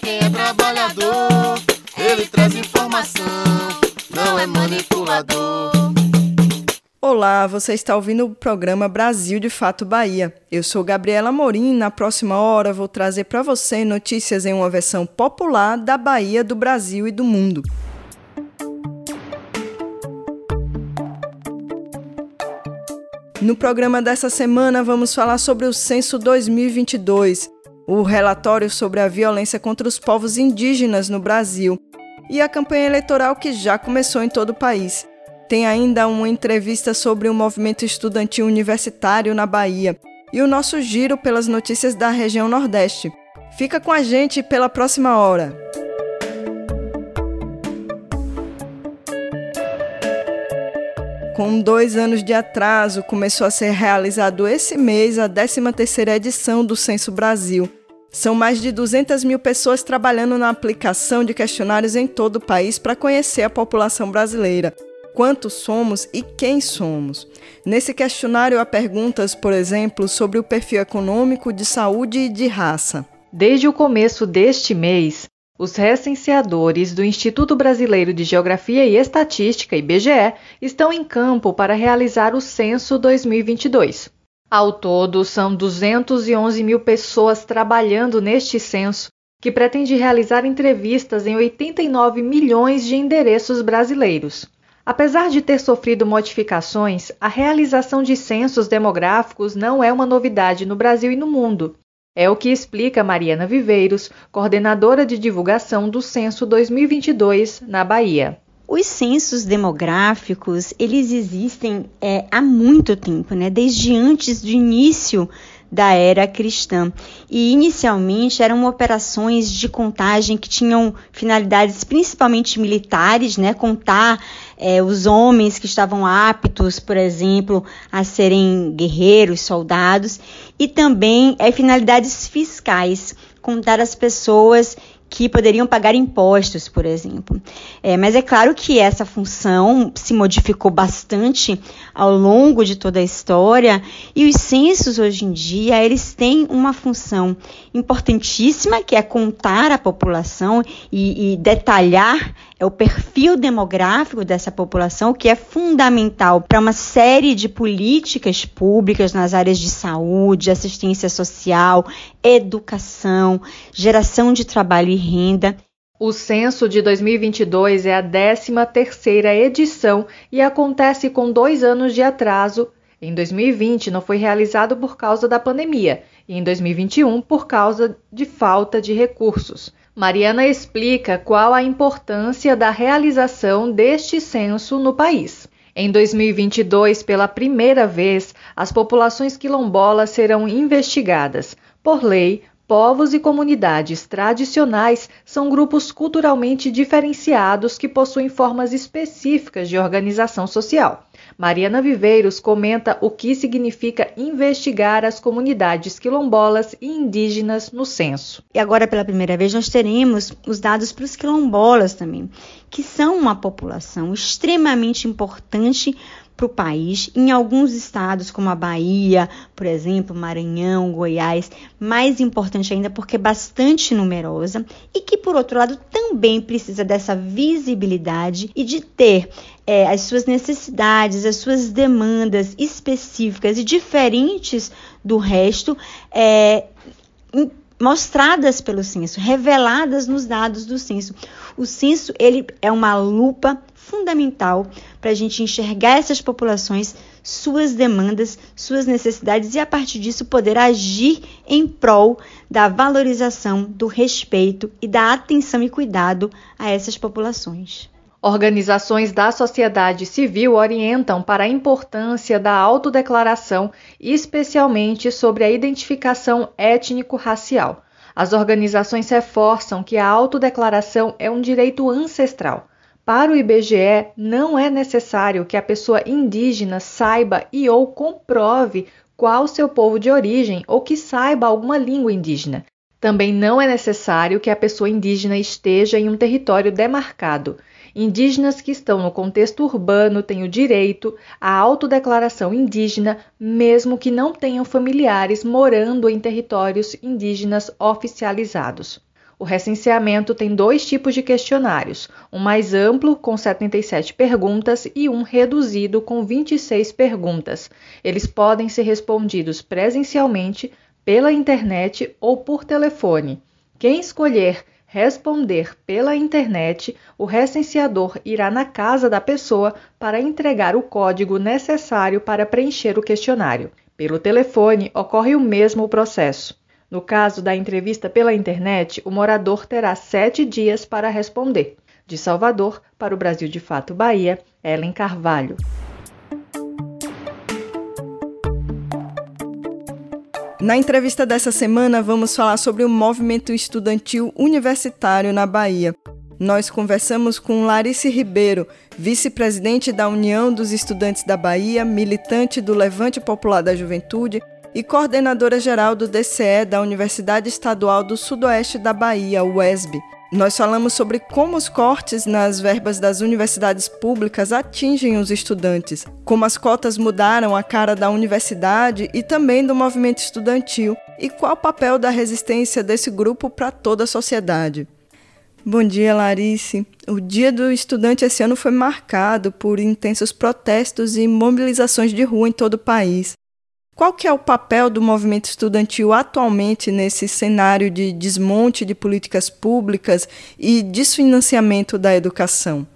quem é trabalhador, ele traz informação, não é manipulador. Olá, você está ouvindo o programa Brasil de Fato Bahia. Eu sou Gabriela Morim e na próxima hora vou trazer para você notícias em uma versão popular da Bahia, do Brasil e do mundo. No programa dessa semana vamos falar sobre o Censo 2022, o relatório sobre a violência contra os povos indígenas no Brasil e a campanha eleitoral que já começou em todo o país. Tem ainda uma entrevista sobre o movimento estudantil universitário na Bahia e o nosso giro pelas notícias da região Nordeste. Fica com a gente pela próxima hora. Com dois anos de atraso, começou a ser realizado esse mês a 13ª edição do Censo Brasil. São mais de 200 mil pessoas trabalhando na aplicação de questionários em todo o país para conhecer a população brasileira quantos somos e quem somos. Nesse questionário há perguntas, por exemplo, sobre o perfil econômico, de saúde e de raça. Desde o começo deste mês, os recenseadores do Instituto Brasileiro de Geografia e Estatística, IBGE, estão em campo para realizar o censo 2022. Ao todo, são 211 mil pessoas trabalhando neste censo, que pretende realizar entrevistas em 89 milhões de endereços brasileiros. Apesar de ter sofrido modificações, a realização de censos demográficos não é uma novidade no Brasil e no mundo. É o que explica Mariana Viveiros, coordenadora de divulgação do Censo 2022 na Bahia. Os censos demográficos, eles existem é, há muito tempo, né? Desde antes do início da era cristã. E inicialmente eram operações de contagem que tinham finalidades principalmente militares, né? Contar é, os homens que estavam aptos, por exemplo, a serem guerreiros, soldados, e também é, finalidades fiscais, contar as pessoas que poderiam pagar impostos, por exemplo. É, mas é claro que essa função se modificou bastante ao longo de toda a história e os censos hoje em dia eles têm uma função importantíssima que é contar a população e, e detalhar é o perfil demográfico dessa população, que é fundamental para uma série de políticas públicas nas áreas de saúde, assistência social, educação, geração de trabalho e renda. O censo de 2022 é a 13ª edição e acontece com dois anos de atraso. Em 2020 não foi realizado por causa da pandemia e em 2021 por causa de falta de recursos. Mariana explica qual a importância da realização deste censo no país. Em 2022, pela primeira vez, as populações quilombolas serão investigadas. Por lei, povos e comunidades tradicionais são grupos culturalmente diferenciados que possuem formas específicas de organização social. Mariana Viveiros comenta o que significa investigar as comunidades quilombolas e indígenas no censo. E agora, pela primeira vez, nós teremos os dados para os quilombolas também, que são uma população extremamente importante para o país. Em alguns estados, como a Bahia, por exemplo, Maranhão, Goiás, mais importante ainda porque é bastante numerosa e que, por outro lado, também precisa dessa visibilidade e de ter é, as suas necessidades, as suas demandas específicas e diferentes do resto. É, mostradas pelo censo, reveladas nos dados do censo. O censo ele é uma lupa fundamental para a gente enxergar essas populações, suas demandas, suas necessidades e a partir disso poder agir em prol da valorização, do respeito e da atenção e cuidado a essas populações. Organizações da sociedade civil orientam para a importância da autodeclaração, especialmente sobre a identificação étnico-racial. As organizações reforçam que a autodeclaração é um direito ancestral. Para o IBGE, não é necessário que a pessoa indígena saiba e ou comprove qual seu povo de origem ou que saiba alguma língua indígena. Também não é necessário que a pessoa indígena esteja em um território demarcado. Indígenas que estão no contexto urbano têm o direito à autodeclaração indígena, mesmo que não tenham familiares morando em territórios indígenas oficializados. O recenseamento tem dois tipos de questionários: um mais amplo, com 77 perguntas, e um reduzido, com 26 perguntas. Eles podem ser respondidos presencialmente, pela internet ou por telefone. Quem escolher responder pela internet, o recenseador irá na casa da pessoa para entregar o código necessário para preencher o questionário. Pelo telefone, ocorre o mesmo processo. No caso da entrevista pela internet, o morador terá sete dias para responder. De Salvador para o Brasil de Fato Bahia, Ellen Carvalho. Na entrevista dessa semana, vamos falar sobre o movimento estudantil universitário na Bahia. Nós conversamos com Larice Ribeiro, vice-presidente da União dos Estudantes da Bahia, militante do Levante Popular da Juventude e coordenadora geral do DCE da Universidade Estadual do Sudoeste da Bahia, UESB. Nós falamos sobre como os cortes nas verbas das universidades públicas atingem os estudantes, como as cotas mudaram a cara da universidade e também do movimento estudantil, e qual o papel da resistência desse grupo para toda a sociedade. Bom dia, Larice. O Dia do Estudante esse ano foi marcado por intensos protestos e mobilizações de rua em todo o país. Qual que é o papel do movimento estudantil atualmente nesse cenário de desmonte de políticas públicas e desfinanciamento da educação?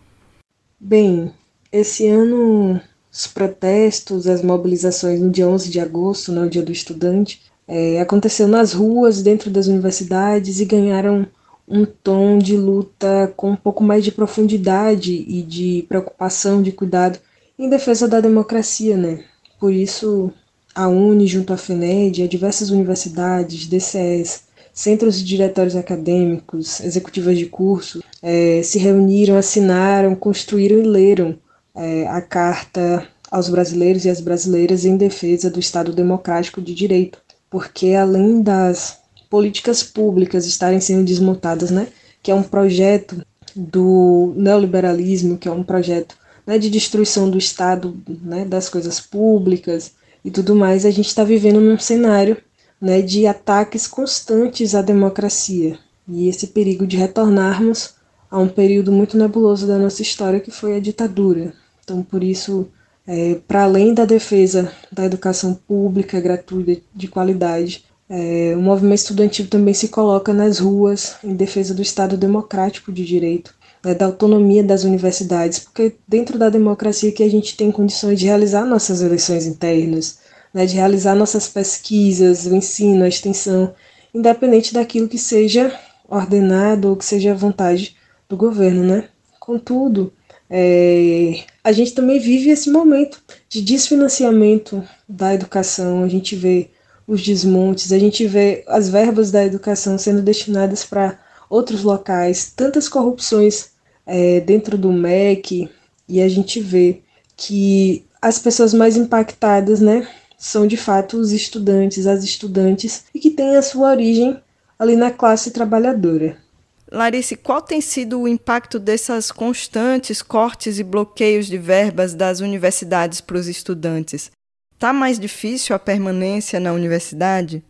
Bem, esse ano os protestos, as mobilizações no dia 11 de agosto, no né, Dia do Estudante, é, aconteceu nas ruas, dentro das universidades e ganharam um tom de luta com um pouco mais de profundidade e de preocupação, de cuidado em defesa da democracia, né? Por isso, a UNE, junto à FENED, a diversas universidades, DCS, centros e diretórios acadêmicos, executivas de curso, é, se reuniram, assinaram, construíram e leram é, a Carta aos brasileiros e às brasileiras em defesa do Estado Democrático de Direito, porque além das políticas públicas estarem sendo desmontadas, né, que é um projeto do neoliberalismo, que é um projeto né, de destruição do Estado, né, das coisas públicas, e tudo mais, a gente está vivendo num cenário né, de ataques constantes à democracia e esse perigo de retornarmos a um período muito nebuloso da nossa história que foi a ditadura. Então, por isso, é, para além da defesa da educação pública gratuita de qualidade, é, o movimento estudantil também se coloca nas ruas em defesa do Estado democrático de direito, né, da autonomia das universidades, porque dentro da democracia que a gente tem condições de realizar nossas eleições internas, né, de realizar nossas pesquisas, o ensino, a extensão, independente daquilo que seja ordenado ou que seja a vontade do governo, né? Contudo, é, a gente também vive esse momento de desfinanciamento da educação, a gente vê os desmontes, a gente vê as verbas da educação sendo destinadas para outros locais, tantas corrupções é, dentro do MEC, e a gente vê que as pessoas mais impactadas, né, são de fato os estudantes, as estudantes, e que têm a sua origem ali na classe trabalhadora. Larice, qual tem sido o impacto dessas constantes cortes e bloqueios de verbas das universidades para os estudantes? Está mais difícil a permanência na universidade?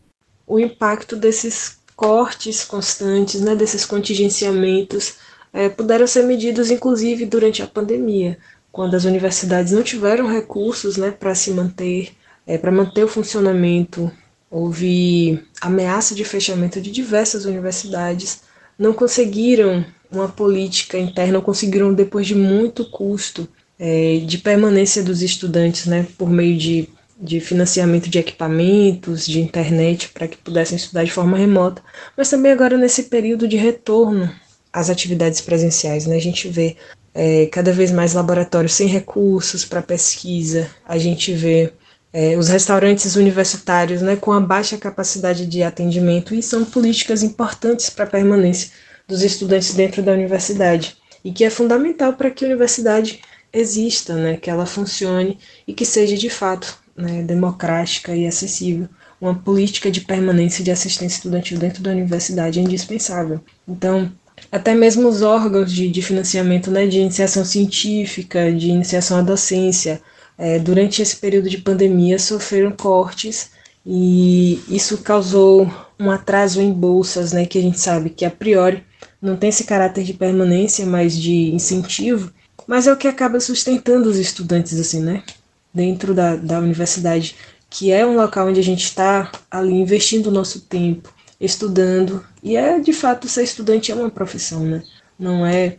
O impacto desses cortes constantes, né, desses contingenciamentos, é, puderam ser medidos inclusive durante a pandemia, quando as universidades não tiveram recursos né, para se manter, é, para manter o funcionamento. Houve ameaça de fechamento de diversas universidades, não conseguiram uma política interna, conseguiram, depois de muito custo é, de permanência dos estudantes, né, por meio de, de financiamento de equipamentos, de internet, para que pudessem estudar de forma remota, mas também agora nesse período de retorno às atividades presenciais. Né, a gente vê é, cada vez mais laboratórios sem recursos para pesquisa, a gente vê é, os restaurantes universitários né, com a baixa capacidade de atendimento e são políticas importantes para a permanência dos estudantes dentro da universidade e que é fundamental para que a universidade exista, né, que ela funcione e que seja de fato né, democrática e acessível. Uma política de permanência de assistência estudantil dentro da universidade é indispensável. Então, até mesmo os órgãos de, de financiamento né, de iniciação científica, de iniciação à docência, é, durante esse período de pandemia sofreram cortes e isso causou um atraso em bolsas, né, que a gente sabe que a priori não tem esse caráter de permanência, mas de incentivo, mas é o que acaba sustentando os estudantes assim, né, dentro da, da universidade, que é um local onde a gente está ali investindo o nosso tempo, estudando, e é de fato ser estudante é uma profissão, né? Não é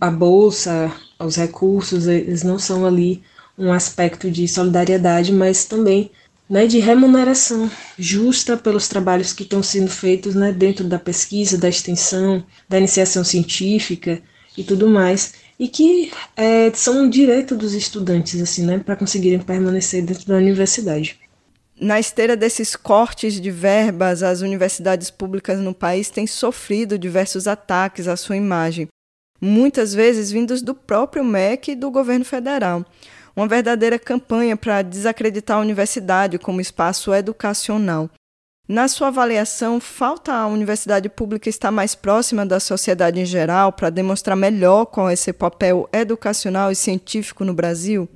a bolsa, os recursos, eles não são ali um aspecto de solidariedade, mas também né, de remuneração justa pelos trabalhos que estão sendo feitos né, dentro da pesquisa, da extensão, da iniciação científica e tudo mais e que é, são um direito dos estudantes, assim, né, para conseguirem permanecer dentro da universidade. Na esteira desses cortes de verbas, as universidades públicas no país têm sofrido diversos ataques à sua imagem, muitas vezes vindos do próprio MEC e do governo federal. Uma verdadeira campanha para desacreditar a universidade como espaço educacional. Na sua avaliação, falta a universidade pública estar mais próxima da sociedade em geral para demonstrar melhor qual é seu papel educacional e científico no Brasil?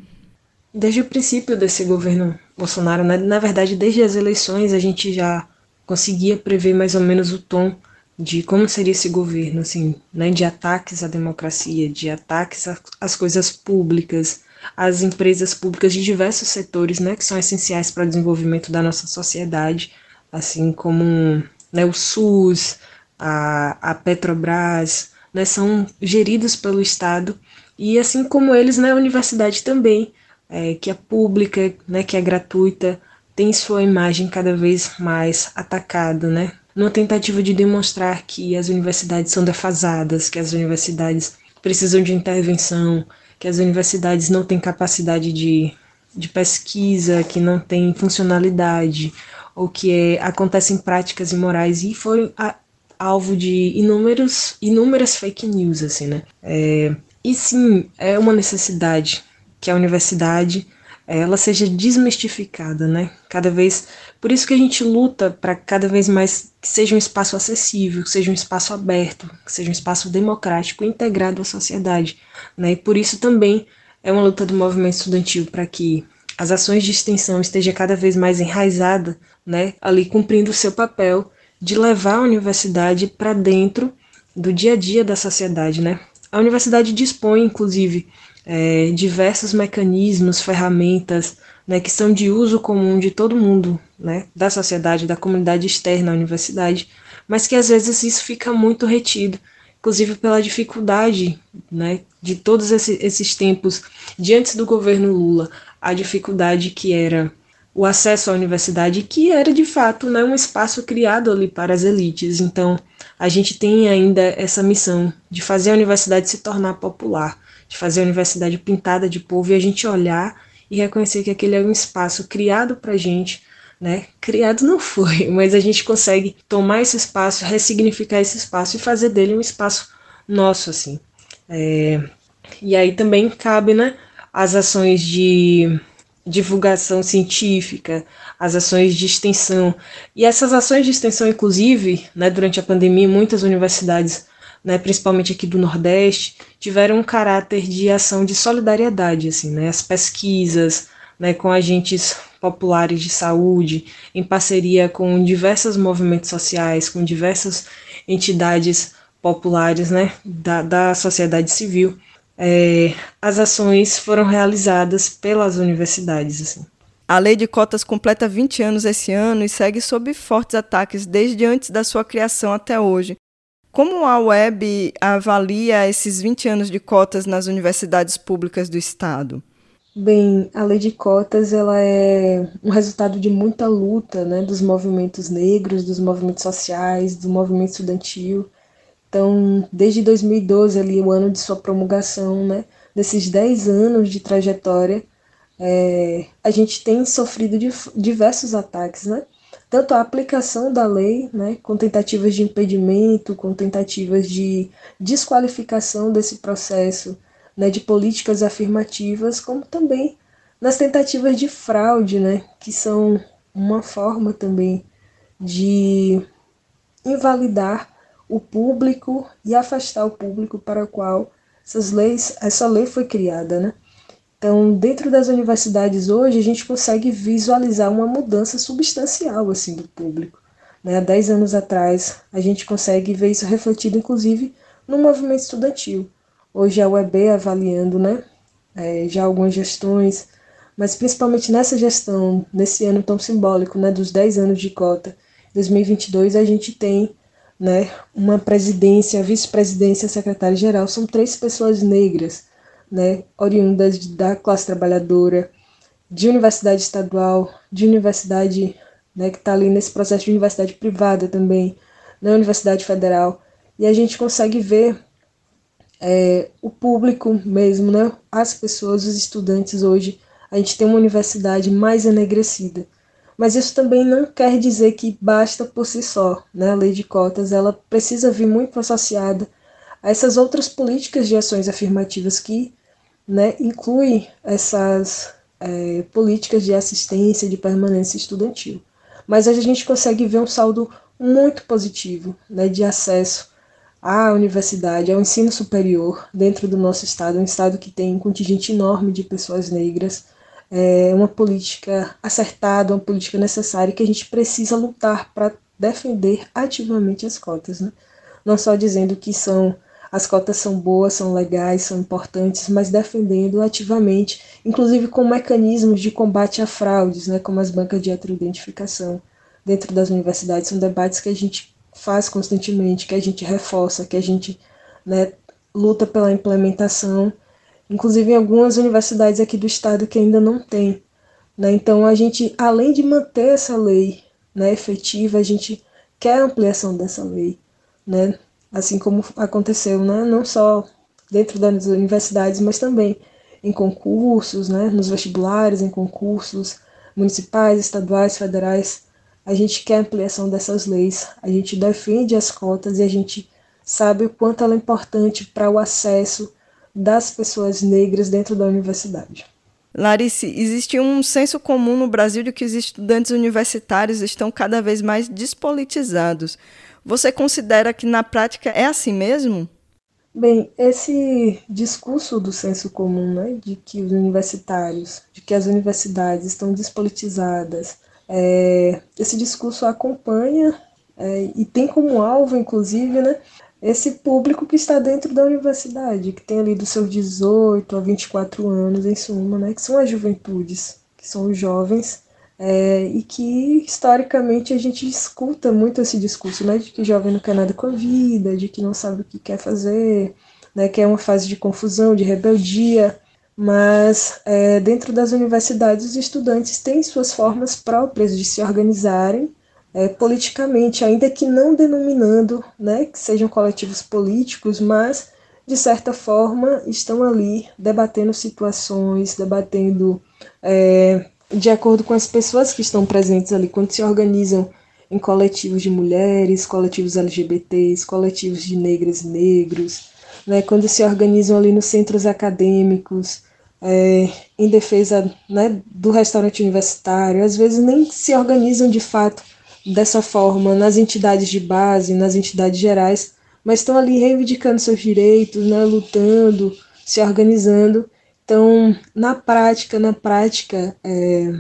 Desde o princípio desse governo Bolsonaro, né, na verdade, desde as eleições, a gente já conseguia prever mais ou menos o tom de como seria esse governo, assim, né, de ataques à democracia, de ataques às coisas públicas, às empresas públicas de diversos setores, né, que são essenciais para o desenvolvimento da nossa sociedade assim como né, o SUS, a, a Petrobras, né, são geridos pelo Estado. E assim como eles, né, a universidade também, é, que é pública, né, que é gratuita, tem sua imagem cada vez mais atacada, né, numa tentativa de demonstrar que as universidades são defasadas, que as universidades precisam de intervenção, que as universidades não têm capacidade de, de pesquisa, que não têm funcionalidade, ou que é, acontecem práticas imorais e foi a, alvo de inúmeros, inúmeras fake news, assim, né? É, e sim, é uma necessidade que a universidade ela seja desmistificada, né? Cada vez, por isso que a gente luta para cada vez mais que seja um espaço acessível, que seja um espaço aberto, que seja um espaço democrático, integrado à sociedade, né? E por isso também é uma luta do movimento estudantil para que as ações de extensão estejam cada vez mais enraizada né, ali cumprindo o seu papel de levar a universidade para dentro do dia a dia da sociedade, né? A universidade dispõe, inclusive, é, diversos mecanismos, ferramentas, né, que são de uso comum de todo mundo, né, da sociedade, da comunidade externa à universidade, mas que às vezes isso fica muito retido, inclusive pela dificuldade, né, de todos esses, esses tempos, diante do governo Lula, a dificuldade que era o acesso à universidade, que era de fato né, um espaço criado ali para as elites. Então, a gente tem ainda essa missão de fazer a universidade se tornar popular, de fazer a universidade pintada de povo e a gente olhar e reconhecer que aquele é um espaço criado para a gente. Né? Criado não foi, mas a gente consegue tomar esse espaço, ressignificar esse espaço e fazer dele um espaço nosso, assim. É... E aí também cabe, né, as ações de divulgação científica, as ações de extensão. E essas ações de extensão, inclusive, né, durante a pandemia, muitas universidades, né, principalmente aqui do Nordeste, tiveram um caráter de ação de solidariedade, assim, né, as pesquisas, né, com agentes populares de saúde, em parceria com diversos movimentos sociais, com diversas entidades populares, né, da, da sociedade civil, é, as ações foram realizadas pelas universidades. Assim. A lei de cotas completa 20 anos esse ano e segue sob fortes ataques desde antes da sua criação até hoje. Como a web avalia esses 20 anos de cotas nas universidades públicas do Estado? Bem, a lei de cotas ela é um resultado de muita luta né, dos movimentos negros, dos movimentos sociais, do movimento estudantil. Então, desde 2012, ali, o ano de sua promulgação, né, desses 10 anos de trajetória, é, a gente tem sofrido diversos ataques, né? Tanto a aplicação da lei, né, com tentativas de impedimento, com tentativas de desqualificação desse processo, né, de políticas afirmativas, como também nas tentativas de fraude, né, que são uma forma também de invalidar o público e afastar o público para o qual essas leis, essa lei foi criada, né? Então, dentro das universidades hoje, a gente consegue visualizar uma mudança substancial assim do público. Né? Há 10 anos atrás, a gente consegue ver isso refletido, inclusive, no movimento estudantil. Hoje a UEB avaliando né, é, já algumas gestões, mas principalmente nessa gestão, nesse ano tão simbólico né, dos 10 anos de cota, 2022, a gente tem né, uma presidência, vice-presidência, secretária-geral, são três pessoas negras né, oriundas da classe trabalhadora, de universidade estadual, de universidade né, que está ali nesse processo de universidade privada também, na Universidade Federal, e a gente consegue ver é, o público mesmo, né, as pessoas, os estudantes hoje, a gente tem uma universidade mais enegrecida. Mas isso também não quer dizer que basta por si só. Né? A lei de cotas ela precisa vir muito associada a essas outras políticas de ações afirmativas que né, inclui essas é, políticas de assistência de permanência estudantil. Mas a gente consegue ver um saldo muito positivo né, de acesso à universidade, ao ensino superior dentro do nosso estado, um estado que tem um contingente enorme de pessoas negras, é uma política acertada, uma política necessária que a gente precisa lutar para defender ativamente as cotas, né? não só dizendo que são as cotas são boas, são legais, são importantes, mas defendendo ativamente, inclusive com mecanismos de combate a fraudes, né, como as bancas de heteroidentificação dentro das universidades. São debates que a gente faz constantemente, que a gente reforça, que a gente né, luta pela implementação, inclusive em algumas universidades aqui do estado que ainda não tem. Né? Então, a gente, além de manter essa lei né, efetiva, a gente quer ampliação dessa lei. Né? Assim como aconteceu né, não só dentro das universidades, mas também em concursos, né, nos vestibulares, em concursos municipais, estaduais, federais. A gente quer ampliação dessas leis, a gente defende as cotas e a gente sabe o quanto ela é importante para o acesso das pessoas negras dentro da universidade. Larice, existe um senso comum no Brasil de que os estudantes universitários estão cada vez mais despolitizados. Você considera que na prática é assim mesmo? Bem, esse discurso do senso comum, né, de que os universitários, de que as universidades estão despolitizadas, é, esse discurso acompanha é, e tem como alvo, inclusive, né, esse público que está dentro da universidade, que tem ali dos seus 18 a 24 anos, em suma, né, que são as juventudes, que são os jovens é, e que historicamente a gente escuta muito esse discurso, né, de que jovem não quer nada com a vida, de que não sabe o que quer fazer, né, que é uma fase de confusão, de rebeldia, mas é, dentro das universidades os estudantes têm suas formas próprias de se organizarem é, politicamente, ainda que não denominando né, que sejam coletivos políticos, mas de certa forma estão ali debatendo situações, debatendo é, de acordo com as pessoas que estão presentes ali, quando se organizam em coletivos de mulheres, coletivos LGBTs, coletivos de negras e negros, né, quando se organizam ali nos centros acadêmicos, é, em defesa né, do restaurante universitário, às vezes nem se organizam de fato dessa forma nas entidades de base, nas entidades gerais, mas estão ali reivindicando seus direitos, né, lutando, se organizando então, na prática, na prática, é,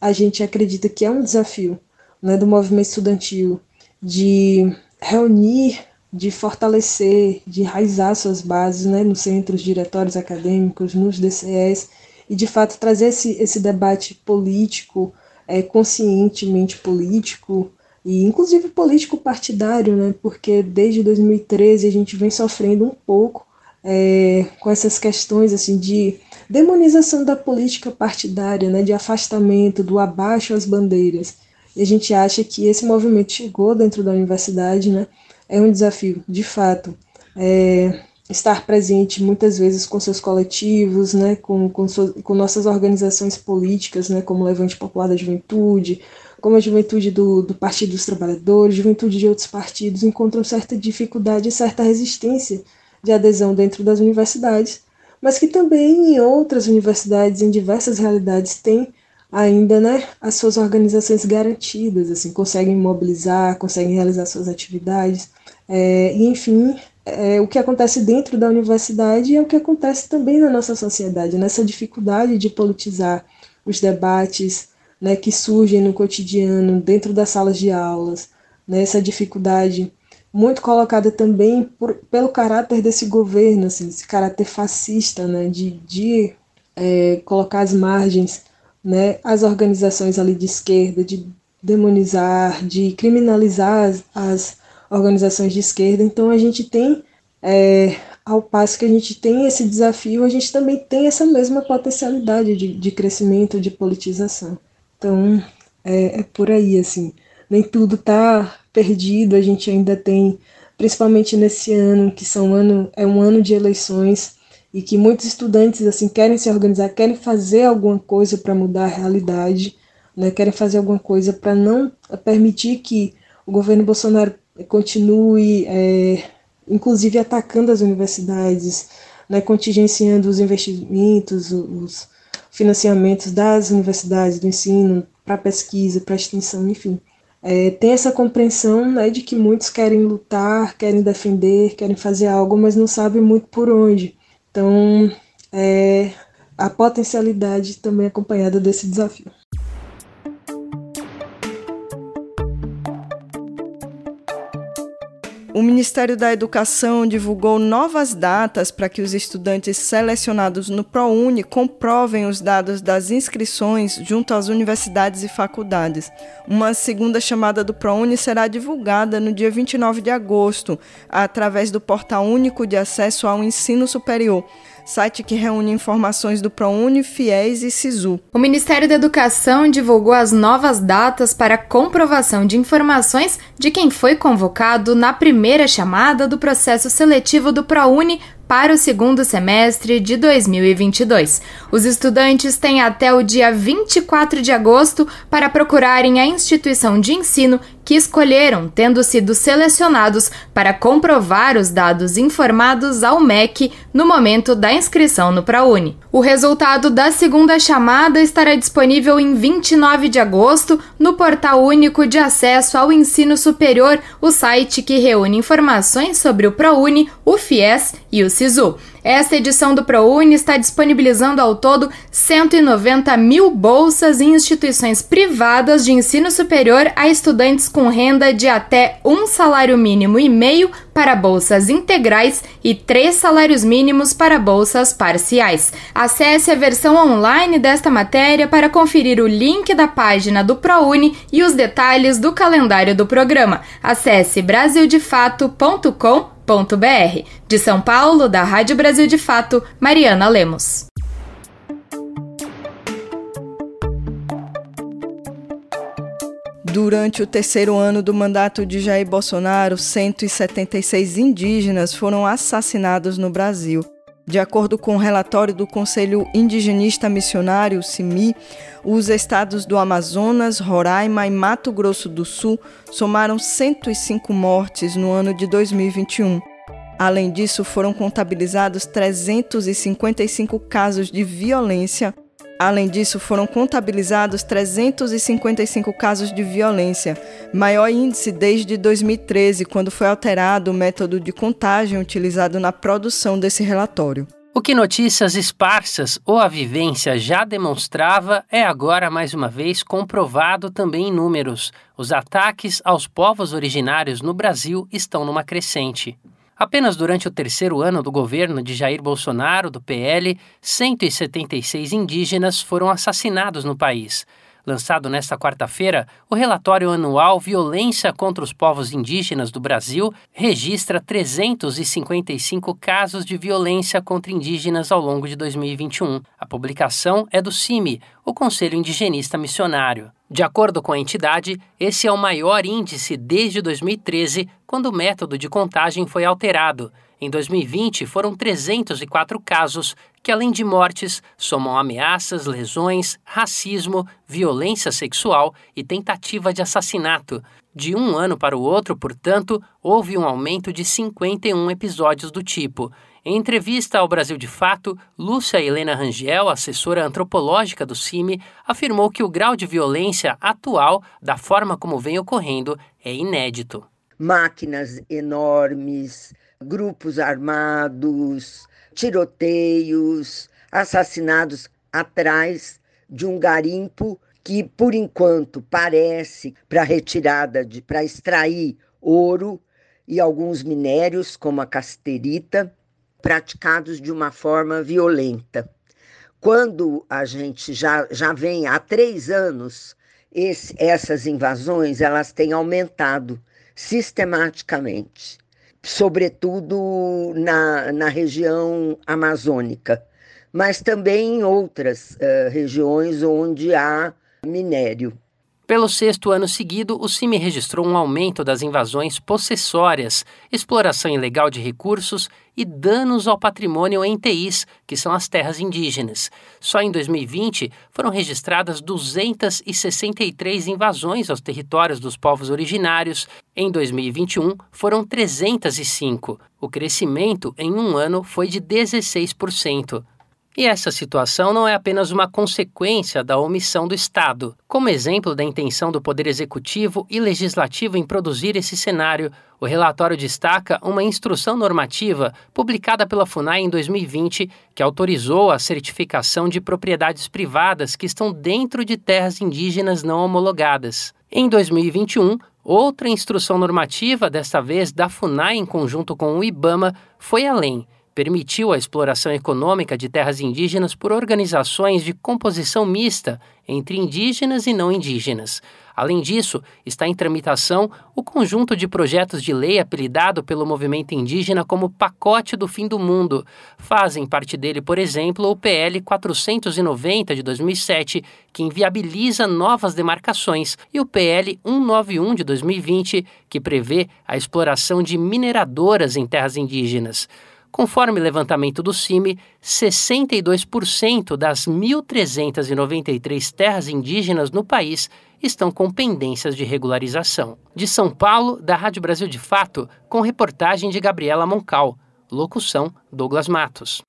a gente acredita que é um desafio né, do movimento estudantil de reunir, de fortalecer, de enraizar suas bases né, nos centros diretórios acadêmicos, nos DCEs, e de fato trazer esse, esse debate político, é, conscientemente político, e inclusive político partidário, né, porque desde 2013 a gente vem sofrendo um pouco é, com essas questões assim de demonização da política partidária, né, de afastamento, do abaixo às bandeiras. E a gente acha que esse movimento chegou dentro da universidade, né, é um desafio, de fato. É, estar presente muitas vezes com seus coletivos, né, com, com, suas, com nossas organizações políticas, né, como o Levante Popular da Juventude, como a juventude do, do Partido dos Trabalhadores, juventude de outros partidos, encontram certa dificuldade e certa resistência de adesão dentro das universidades, mas que também em outras universidades, em diversas realidades, têm ainda né, as suas organizações garantidas, assim, conseguem mobilizar, conseguem realizar suas atividades, é, e enfim, é, o que acontece dentro da universidade é o que acontece também na nossa sociedade, nessa dificuldade de politizar os debates né, que surgem no cotidiano, dentro das salas de aulas, né, essa dificuldade muito colocada também por, pelo caráter desse governo, assim, esse caráter fascista, né, de, de é, colocar as margens né, as organizações ali de esquerda, de demonizar, de criminalizar as, as organizações de esquerda. Então a gente tem, é, ao passo que a gente tem esse desafio, a gente também tem essa mesma potencialidade de, de crescimento, de politização. Então é, é por aí, assim. Nem tudo está perdido, a gente ainda tem, principalmente nesse ano, que são ano, é um ano de eleições, e que muitos estudantes assim querem se organizar, querem fazer alguma coisa para mudar a realidade, né, querem fazer alguma coisa para não permitir que o governo Bolsonaro continue, é, inclusive atacando as universidades, né, contingenciando os investimentos, os financiamentos das universidades, do ensino, para pesquisa, para extensão, enfim. É, tem essa compreensão né, de que muitos querem lutar, querem defender, querem fazer algo, mas não sabem muito por onde. Então, é, a potencialidade também acompanhada desse desafio. O Ministério da Educação divulgou novas datas para que os estudantes selecionados no ProUni comprovem os dados das inscrições junto às universidades e faculdades. Uma segunda chamada do ProUni será divulgada no dia 29 de agosto, através do Portal Único de Acesso ao Ensino Superior site que reúne informações do ProUni, FIES e SISU. O Ministério da Educação divulgou as novas datas para comprovação de informações de quem foi convocado na primeira chamada do processo seletivo do ProUni para o segundo semestre de 2022. Os estudantes têm até o dia 24 de agosto para procurarem a instituição de ensino que escolheram, tendo sido selecionados para comprovar os dados informados ao MEC no momento da inscrição no ProUni. O resultado da segunda chamada estará disponível em 29 de agosto no Portal Único de Acesso ao Ensino Superior, o site que reúne informações sobre o ProUni, o FIES e o SISU. Esta edição do ProUni está disponibilizando ao todo 190 mil bolsas em instituições privadas de ensino superior a estudantes com renda de até um salário mínimo e meio para bolsas integrais e três salários mínimos para bolsas parciais. Acesse a versão online desta matéria para conferir o link da página do ProUni e os detalhes do calendário do programa. Acesse brasildefato.com de São Paulo, da Rádio Brasil de Fato, Mariana Lemos. Durante o terceiro ano do mandato de Jair Bolsonaro, 176 indígenas foram assassinados no Brasil. De acordo com o um relatório do Conselho Indigenista Missionário, CIMI, os estados do Amazonas, Roraima e Mato Grosso do Sul somaram 105 mortes no ano de 2021. Além disso, foram contabilizados 355 casos de violência Além disso, foram contabilizados 355 casos de violência, maior índice desde 2013, quando foi alterado o método de contagem utilizado na produção desse relatório. O que notícias esparsas ou a vivência já demonstrava é agora mais uma vez comprovado também em números. Os ataques aos povos originários no Brasil estão numa crescente. Apenas durante o terceiro ano do governo de Jair Bolsonaro, do PL, 176 indígenas foram assassinados no país. Lançado nesta quarta-feira, o relatório anual Violência contra os Povos Indígenas do Brasil registra 355 casos de violência contra indígenas ao longo de 2021. A publicação é do CIMI, o Conselho Indigenista Missionário. De acordo com a entidade, esse é o maior índice desde 2013, quando o método de contagem foi alterado. Em 2020, foram 304 casos que, além de mortes, somam ameaças, lesões, racismo, violência sexual e tentativa de assassinato. De um ano para o outro, portanto, houve um aumento de 51 episódios do tipo. Em entrevista ao Brasil de Fato, Lúcia Helena Rangel, assessora antropológica do CIMI, afirmou que o grau de violência atual, da forma como vem ocorrendo, é inédito. Máquinas enormes, grupos armados, tiroteios, assassinados atrás de um garimpo que, por enquanto, parece para retirada para extrair ouro e alguns minérios, como a casterita, praticados de uma forma violenta. Quando a gente já, já vem há três anos, esse, essas invasões elas têm aumentado sistematicamente sobretudo na, na região amazônica, mas também em outras uh, regiões onde há minério. Pelo sexto ano seguido, o CIMI registrou um aumento das invasões possessórias, exploração ilegal de recursos e danos ao patrimônio em TIs, que são as terras indígenas. Só em 2020 foram registradas 263 invasões aos territórios dos povos originários. Em 2021 foram 305. O crescimento em um ano foi de 16%. E essa situação não é apenas uma consequência da omissão do Estado. Como exemplo da intenção do Poder Executivo e Legislativo em produzir esse cenário, o relatório destaca uma instrução normativa publicada pela FUNAI em 2020 que autorizou a certificação de propriedades privadas que estão dentro de terras indígenas não homologadas. Em 2021, outra instrução normativa, desta vez da FUNAI em conjunto com o IBAMA, foi além permitiu a exploração econômica de terras indígenas por organizações de composição mista entre indígenas e não indígenas. Além disso, está em tramitação o conjunto de projetos de lei apelidado pelo movimento indígena como Pacote do Fim do Mundo. Fazem parte dele, por exemplo, o PL 490 de 2007, que inviabiliza novas demarcações, e o PL 191 de 2020, que prevê a exploração de mineradoras em terras indígenas. Conforme levantamento do CIMI, 62% das 1.393 terras indígenas no país estão com pendências de regularização. De São Paulo, da Rádio Brasil de Fato, com reportagem de Gabriela Moncal. Locução: Douglas Matos.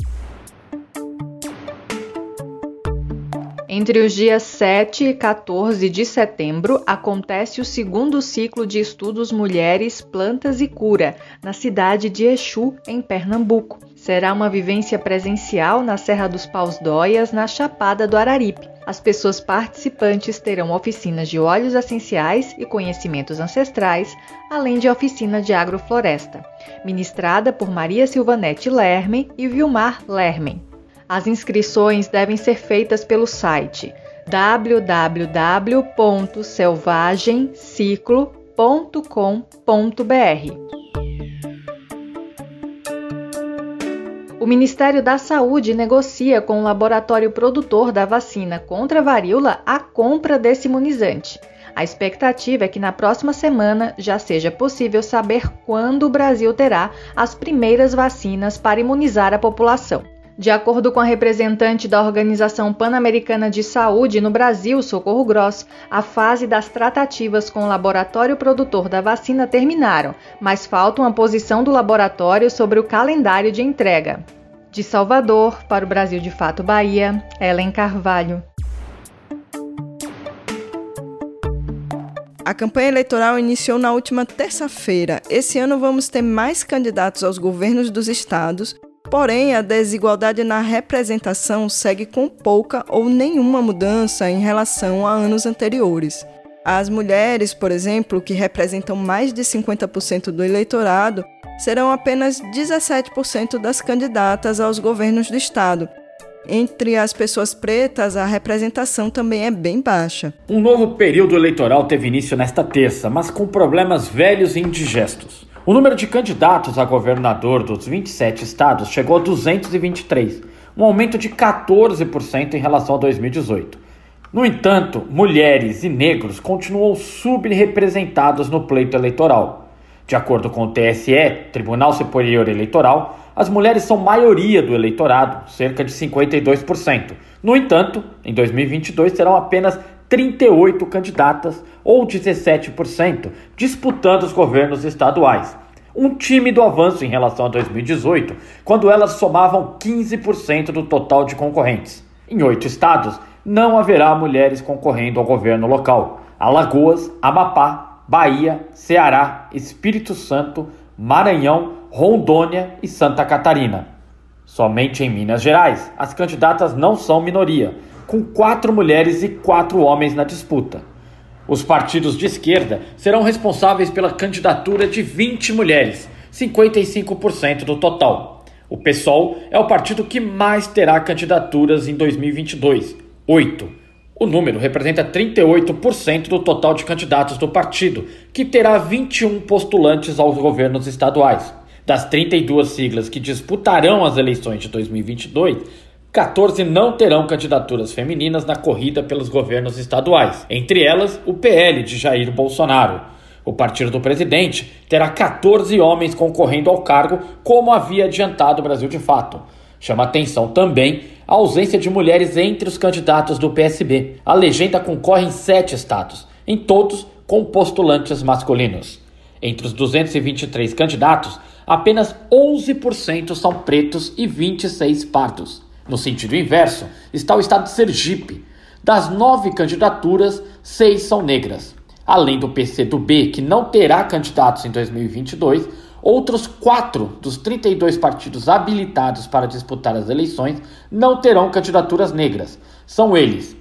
Entre os dias 7 e 14 de setembro, acontece o segundo ciclo de estudos Mulheres, Plantas e Cura, na cidade de Exu, em Pernambuco. Será uma vivência presencial na Serra dos Paus Dóias, na Chapada do Araripe. As pessoas participantes terão oficinas de óleos essenciais e conhecimentos ancestrais, além de oficina de agrofloresta, ministrada por Maria Silvanete Lermen e Vilmar Lermen. As inscrições devem ser feitas pelo site www.selvagemciclo.com.br. O Ministério da Saúde negocia com o laboratório produtor da vacina contra a varíola a compra desse imunizante. A expectativa é que na próxima semana já seja possível saber quando o Brasil terá as primeiras vacinas para imunizar a população. De acordo com a representante da Organização Pan-Americana de Saúde no Brasil, Socorro Gross, a fase das tratativas com o laboratório produtor da vacina terminaram, mas falta uma posição do laboratório sobre o calendário de entrega. De Salvador, para o Brasil de Fato Bahia, Ellen Carvalho. A campanha eleitoral iniciou na última terça-feira. Esse ano vamos ter mais candidatos aos governos dos estados Porém, a desigualdade na representação segue com pouca ou nenhuma mudança em relação a anos anteriores. As mulheres, por exemplo, que representam mais de 50% do eleitorado, serão apenas 17% das candidatas aos governos do estado. Entre as pessoas pretas, a representação também é bem baixa. Um novo período eleitoral teve início nesta terça, mas com problemas velhos e indigestos. O número de candidatos a governador dos 27 estados chegou a 223, um aumento de 14% em relação a 2018. No entanto, mulheres e negros continuam subrepresentados no pleito eleitoral. De acordo com o TSE, Tribunal Superior Eleitoral, as mulheres são maioria do eleitorado, cerca de 52%. No entanto, em 2022 serão apenas 38 candidatas, ou 17%, disputando os governos estaduais. Um tímido avanço em relação a 2018, quando elas somavam 15% do total de concorrentes. Em oito estados, não haverá mulheres concorrendo ao governo local: Alagoas, Amapá, Bahia, Ceará, Espírito Santo, Maranhão, Rondônia e Santa Catarina. Somente em Minas Gerais, as candidatas não são minoria, com quatro mulheres e quatro homens na disputa. Os partidos de esquerda serão responsáveis pela candidatura de 20 mulheres, 55% do total. O PSOL é o partido que mais terá candidaturas em 2022, 8. O número representa 38% do total de candidatos do partido, que terá 21 postulantes aos governos estaduais. Das 32 siglas que disputarão as eleições de 2022, 14 não terão candidaturas femininas na corrida pelos governos estaduais, entre elas o PL de Jair Bolsonaro. O partido do presidente terá 14 homens concorrendo ao cargo, como havia adiantado o Brasil de fato. Chama atenção também a ausência de mulheres entre os candidatos do PSB. A legenda concorre em sete estados, em todos com postulantes masculinos. Entre os 223 candidatos, apenas 11% são pretos e 26 pardos. No sentido inverso, está o estado de Sergipe. Das nove candidaturas, seis são negras. Além do PCdoB, que não terá candidatos em 2022, outros quatro dos 32 partidos habilitados para disputar as eleições não terão candidaturas negras. São eles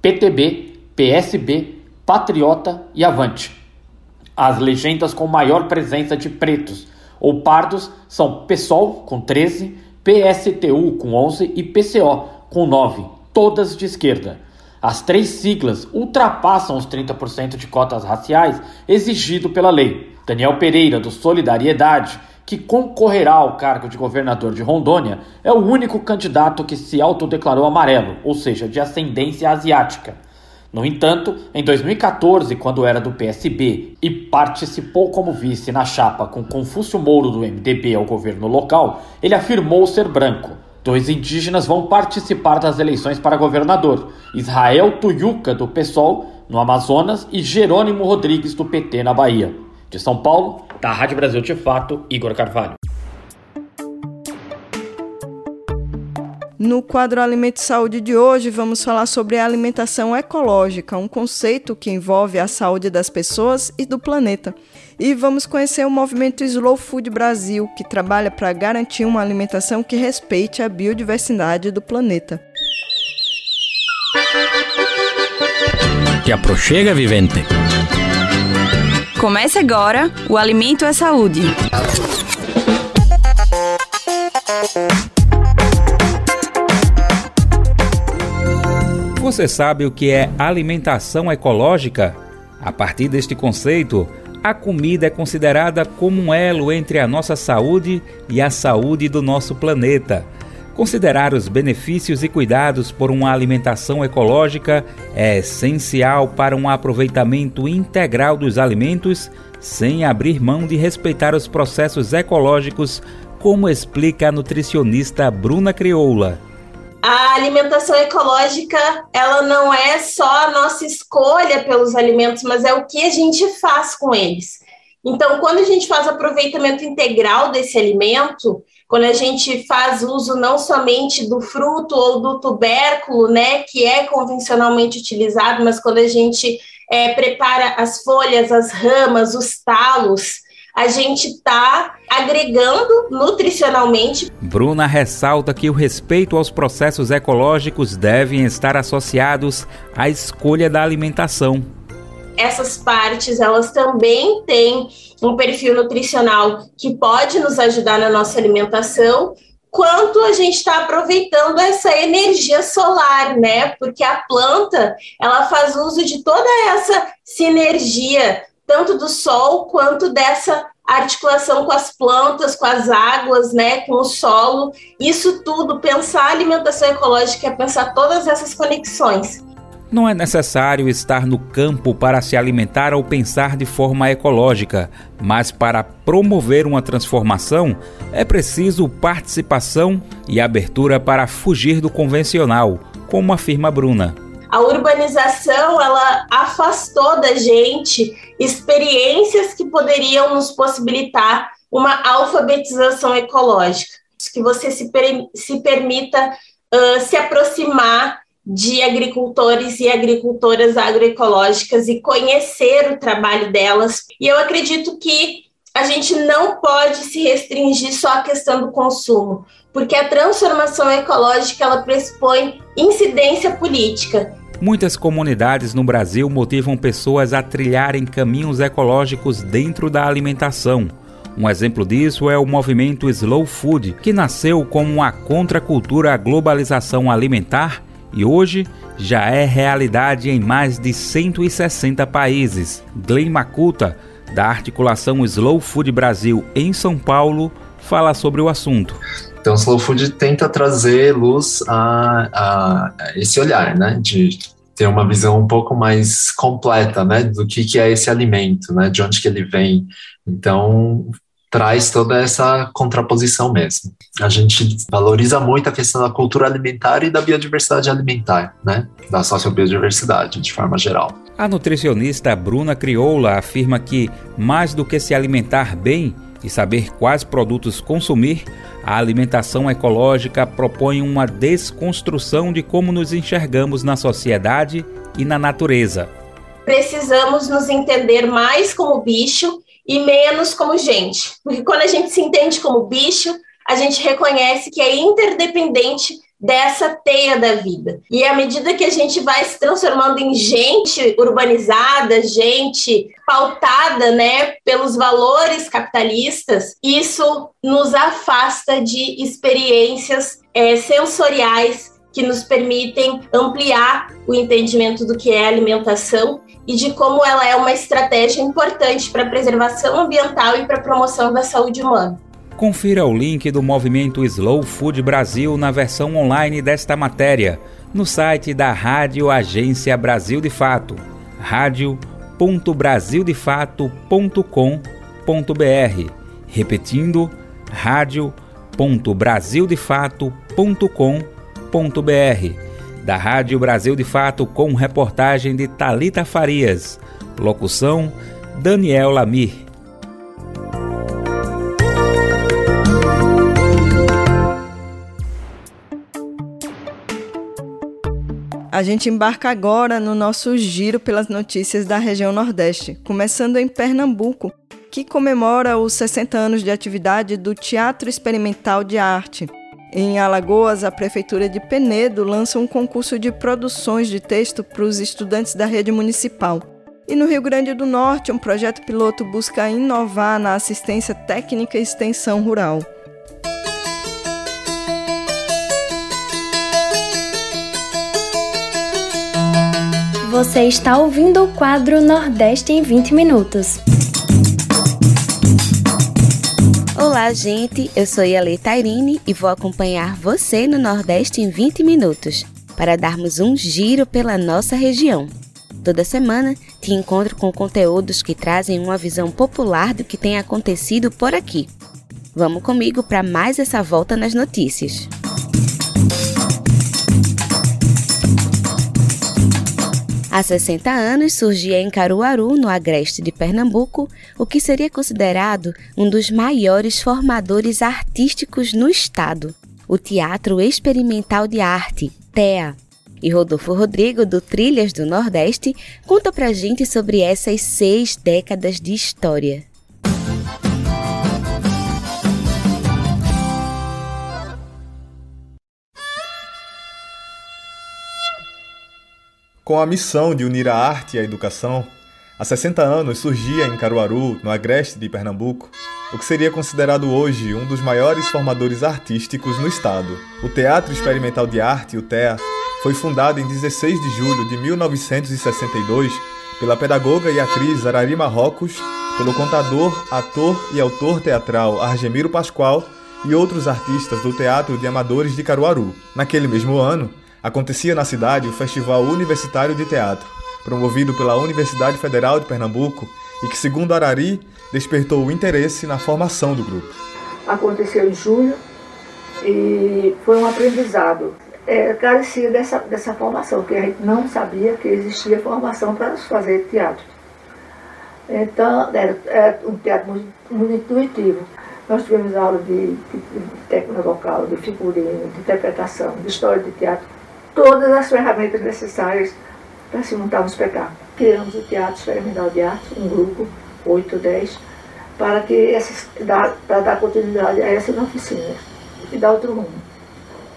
PTB, PSB, Patriota e Avante. As legendas com maior presença de pretos ou pardos são PSOL, com 13, PSTU com 11 e PCO com 9, todas de esquerda. As três siglas ultrapassam os 30% de cotas raciais exigido pela lei. Daniel Pereira, do Solidariedade, que concorrerá ao cargo de governador de Rondônia, é o único candidato que se autodeclarou amarelo, ou seja, de ascendência asiática. No entanto, em 2014, quando era do PSB e participou como vice na chapa com Confúcio Mouro do MDB ao governo local, ele afirmou ser branco. Dois indígenas vão participar das eleições para governador: Israel Tuyuca, do PSOL, no Amazonas, e Jerônimo Rodrigues, do PT, na Bahia. De São Paulo, da Rádio Brasil de Fato, Igor Carvalho. No quadro Alimento e Saúde de hoje, vamos falar sobre a alimentação ecológica, um conceito que envolve a saúde das pessoas e do planeta. E vamos conhecer o movimento Slow Food Brasil, que trabalha para garantir uma alimentação que respeite a biodiversidade do planeta. Te aproxega, vivente. Comece agora o Alimento é Saúde. Você sabe o que é alimentação ecológica? A partir deste conceito, a comida é considerada como um elo entre a nossa saúde e a saúde do nosso planeta. Considerar os benefícios e cuidados por uma alimentação ecológica é essencial para um aproveitamento integral dos alimentos, sem abrir mão de respeitar os processos ecológicos, como explica a nutricionista Bruna Crioula a alimentação ecológica ela não é só a nossa escolha pelos alimentos, mas é o que a gente faz com eles. Então, quando a gente faz aproveitamento integral desse alimento, quando a gente faz uso não somente do fruto ou do tubérculo, né, que é convencionalmente utilizado, mas quando a gente é, prepara as folhas, as ramas, os talos, a gente está agregando nutricionalmente. Bruna ressalta que o respeito aos processos ecológicos devem estar associados à escolha da alimentação. Essas partes, elas também têm um perfil nutricional que pode nos ajudar na nossa alimentação, quanto a gente está aproveitando essa energia solar, né? Porque a planta, ela faz uso de toda essa sinergia tanto do sol quanto dessa articulação com as plantas, com as águas, né, com o solo. Isso tudo, pensar alimentação ecológica é pensar todas essas conexões. Não é necessário estar no campo para se alimentar ou pensar de forma ecológica, mas para promover uma transformação é preciso participação e abertura para fugir do convencional, como afirma Bruna. A urbanização ela afastou da gente experiências que poderiam nos possibilitar uma alfabetização ecológica, que você se, per se permita uh, se aproximar de agricultores e agricultoras agroecológicas e conhecer o trabalho delas. E eu acredito que a gente não pode se restringir só à questão do consumo, porque a transformação ecológica ela pressupõe incidência política. Muitas comunidades no Brasil motivam pessoas a trilharem caminhos ecológicos dentro da alimentação. Um exemplo disso é o movimento Slow Food, que nasceu como uma contracultura à globalização alimentar e hoje já é realidade em mais de 160 países. Glenn Macuta, da articulação Slow Food Brasil em São Paulo, fala sobre o assunto. Então, o Slow Food tenta trazer luz a, a, esse olhar, né, de ter uma visão um pouco mais completa, né, do que, que é esse alimento, né, de onde que ele vem. Então, traz toda essa contraposição mesmo. A gente valoriza muito a questão da cultura alimentar e da biodiversidade alimentar, né? Da sociobiodiversidade, de forma geral. A nutricionista Bruna Crioula afirma que, mais do que se alimentar bem e saber quais produtos consumir, a alimentação ecológica propõe uma desconstrução de como nos enxergamos na sociedade e na natureza. Precisamos nos entender mais como bicho e menos como gente. Porque quando a gente se entende como bicho, a gente reconhece que é interdependente dessa teia da vida. E à medida que a gente vai se transformando em gente urbanizada, gente pautada, né, pelos valores capitalistas, isso nos afasta de experiências é, sensoriais que nos permitem ampliar o entendimento do que é alimentação e de como ela é uma estratégia importante para a preservação ambiental e para a promoção da saúde humana. Confira o link do movimento Slow Food Brasil na versão online desta matéria, no site da Rádio Agência Brasil de Fato, radio.brasildefato.com.br. Repetindo, radio.brasildefato.com.br da Rádio Brasil de Fato com reportagem de Talita Farias. Locução: Daniel Lamir. A gente embarca agora no nosso giro pelas notícias da região Nordeste, começando em Pernambuco, que comemora os 60 anos de atividade do Teatro Experimental de Arte. Em Alagoas, a Prefeitura de Penedo lança um concurso de produções de texto para os estudantes da rede municipal. E no Rio Grande do Norte, um projeto piloto busca inovar na assistência técnica e extensão rural. Você está ouvindo o quadro Nordeste em 20 Minutos. Olá, gente. Eu sou Yale Tairine e vou acompanhar você no Nordeste em 20 minutos para darmos um giro pela nossa região. Toda semana te encontro com conteúdos que trazem uma visão popular do que tem acontecido por aqui. Vamos comigo para mais essa volta nas notícias. Há 60 anos surgia em Caruaru, no agreste de Pernambuco, o que seria considerado um dos maiores formadores artísticos no estado, o Teatro Experimental de Arte, TEA. E Rodolfo Rodrigo, do Trilhas do Nordeste, conta pra gente sobre essas seis décadas de história. Com a missão de unir a arte e a educação, há 60 anos surgia em Caruaru, no agreste de Pernambuco, o que seria considerado hoje um dos maiores formadores artísticos no estado. O Teatro Experimental de Arte, o TEA, foi fundado em 16 de julho de 1962 pela pedagoga e atriz Arari Marrocos, pelo contador, ator e autor teatral Argemiro Pascoal e outros artistas do Teatro de Amadores de Caruaru. Naquele mesmo ano, acontecia na cidade o Festival Universitário de Teatro, promovido pela Universidade Federal de Pernambuco e que, segundo Arari, despertou o interesse na formação do grupo. Aconteceu em julho e foi um aprendizado. É, carecia dessa, dessa formação, porque a gente não sabia que existia formação para fazer teatro. Então, era, um teatro muito, muito, intuitivo. Nós tivemos aula de, de, de técnica vocal, de figurino, de interpretação, de história de teatro, todas as ferramentas necessárias para se montar um espetáculo. Criamos o Teatro Experimental de Arte, um grupo, 8, 10, para, que essas, para dar continuidade a essas oficinas e dar outro rumo.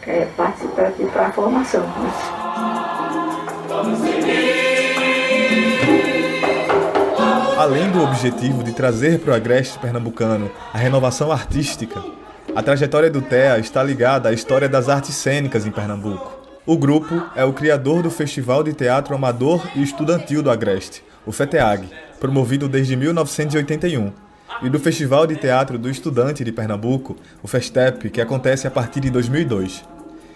É, participar aqui para a formação. Né? Além do objetivo de trazer para o agreste pernambucano a renovação artística, a trajetória do TEA está ligada à história das artes cênicas em Pernambuco. O grupo é o criador do Festival de Teatro Amador e Estudantil do Agreste, o FETEAG, promovido desde 1981, e do Festival de Teatro do Estudante de Pernambuco, o FESTEP, que acontece a partir de 2002.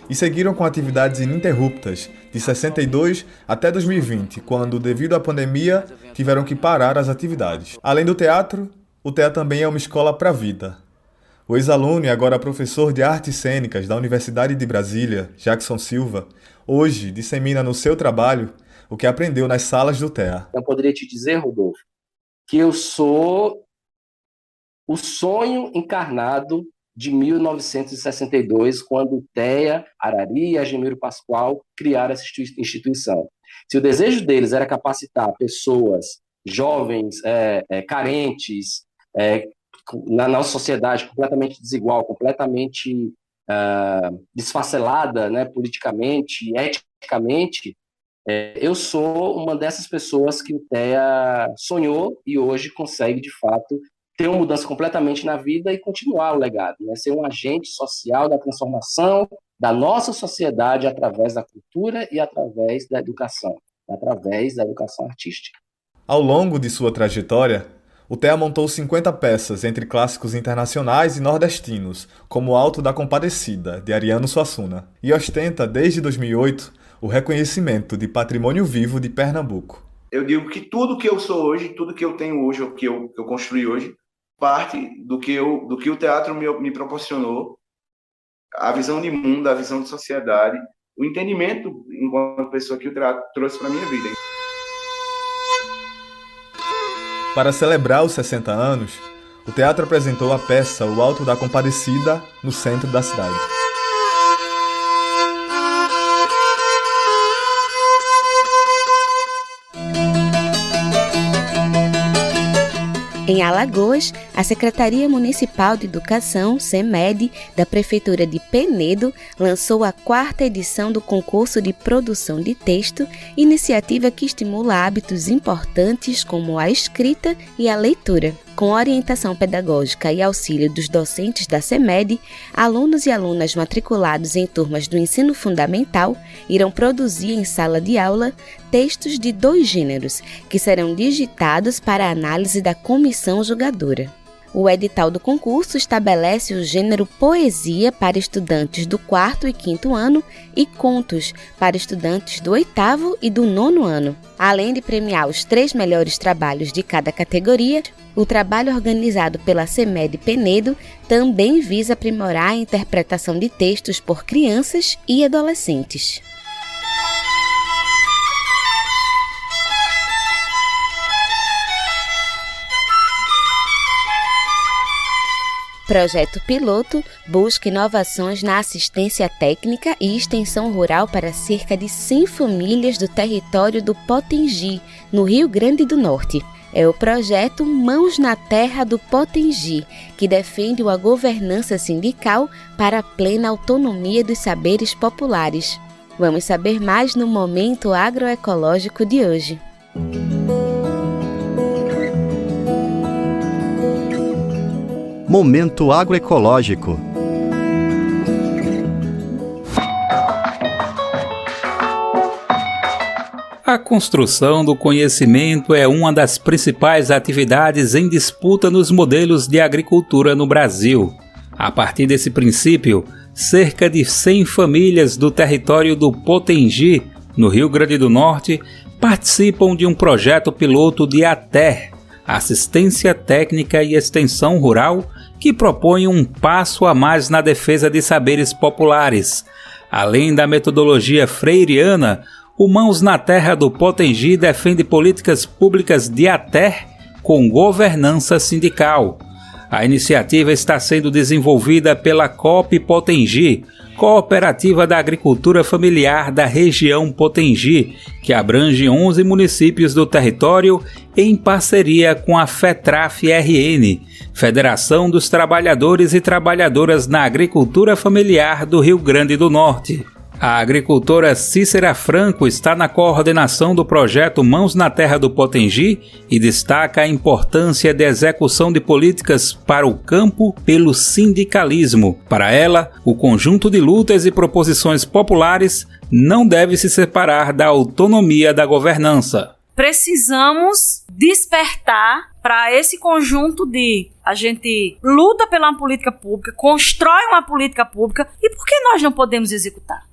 E seguiram com atividades ininterruptas, de 62 até 2020, quando, devido à pandemia, tiveram que parar as atividades. Além do teatro, o TEA também é uma escola para a vida, o ex-aluno e agora professor de artes cênicas da Universidade de Brasília, Jackson Silva, hoje dissemina no seu trabalho o que aprendeu nas salas do TEA. Eu poderia te dizer, Rodolfo, que eu sou o sonho encarnado de 1962, quando TEA, Arari e Agemiro Pascoal criaram essa instituição. Se o desejo deles era capacitar pessoas jovens, é, é, carentes, é, na nossa sociedade completamente desigual, completamente uh, desfacelada, né, politicamente, eticamente, é, eu sou uma dessas pessoas que o TEA sonhou e hoje consegue, de fato, ter uma mudança completamente na vida e continuar o legado, né, ser um agente social da transformação da nossa sociedade através da cultura e através da educação, através da educação artística. Ao longo de sua trajetória, o TEA montou 50 peças entre clássicos internacionais e nordestinos, como Alto da Compadecida, de Ariano Suassuna, e ostenta, desde 2008, o reconhecimento de Patrimônio Vivo de Pernambuco. Eu digo que tudo que eu sou hoje, tudo que eu tenho hoje, o que eu, eu construí hoje, parte do que, eu, do que o teatro me, me proporcionou, a visão de mundo, a visão de sociedade, o entendimento enquanto pessoa que o teatro trouxe para minha vida. Para celebrar os 60 anos, o teatro apresentou a peça O Alto da Compadecida no centro da cidade. Em Alagoas, a Secretaria Municipal de Educação, SEMED, da Prefeitura de Penedo, lançou a quarta edição do concurso de produção de texto, iniciativa que estimula hábitos importantes como a escrita e a leitura. Com orientação pedagógica e auxílio dos docentes da SEMED, alunos e alunas matriculados em turmas do ensino fundamental irão produzir em sala de aula textos de dois gêneros, que serão digitados para análise da comissão julgadora. O edital do concurso estabelece o gênero poesia para estudantes do quarto e quinto ano e contos para estudantes do oitavo e do nono ano. Além de premiar os três melhores trabalhos de cada categoria, o trabalho organizado pela CEMED Penedo também visa aprimorar a interpretação de textos por crianças e adolescentes. Projeto Piloto busca inovações na assistência técnica e extensão rural para cerca de 100 famílias do território do Potengi, no Rio Grande do Norte. É o projeto Mãos na Terra do Potengi, que defende uma governança sindical para a plena autonomia dos saberes populares. Vamos saber mais no momento agroecológico de hoje. Momento agroecológico. A construção do conhecimento é uma das principais atividades em disputa nos modelos de agricultura no Brasil. A partir desse princípio, cerca de 100 famílias do território do Potengi, no Rio Grande do Norte, participam de um projeto piloto de ATER, Assistência Técnica e Extensão Rural, que propõe um passo a mais na defesa de saberes populares. Além da metodologia freiriana, o Mãos na Terra do Potengi defende políticas públicas de ATER com governança sindical. A iniciativa está sendo desenvolvida pela COP Potengi, Cooperativa da Agricultura Familiar da região Potengi, que abrange 11 municípios do território em parceria com a FETRAF-RN, Federação dos Trabalhadores e Trabalhadoras na Agricultura Familiar do Rio Grande do Norte. A agricultora Cícera Franco está na coordenação do projeto Mãos na Terra do Potengi e destaca a importância da execução de políticas para o campo pelo sindicalismo. Para ela, o conjunto de lutas e proposições populares não deve se separar da autonomia da governança. Precisamos despertar para esse conjunto de a gente luta pela política pública, constrói uma política pública e por que nós não podemos executar?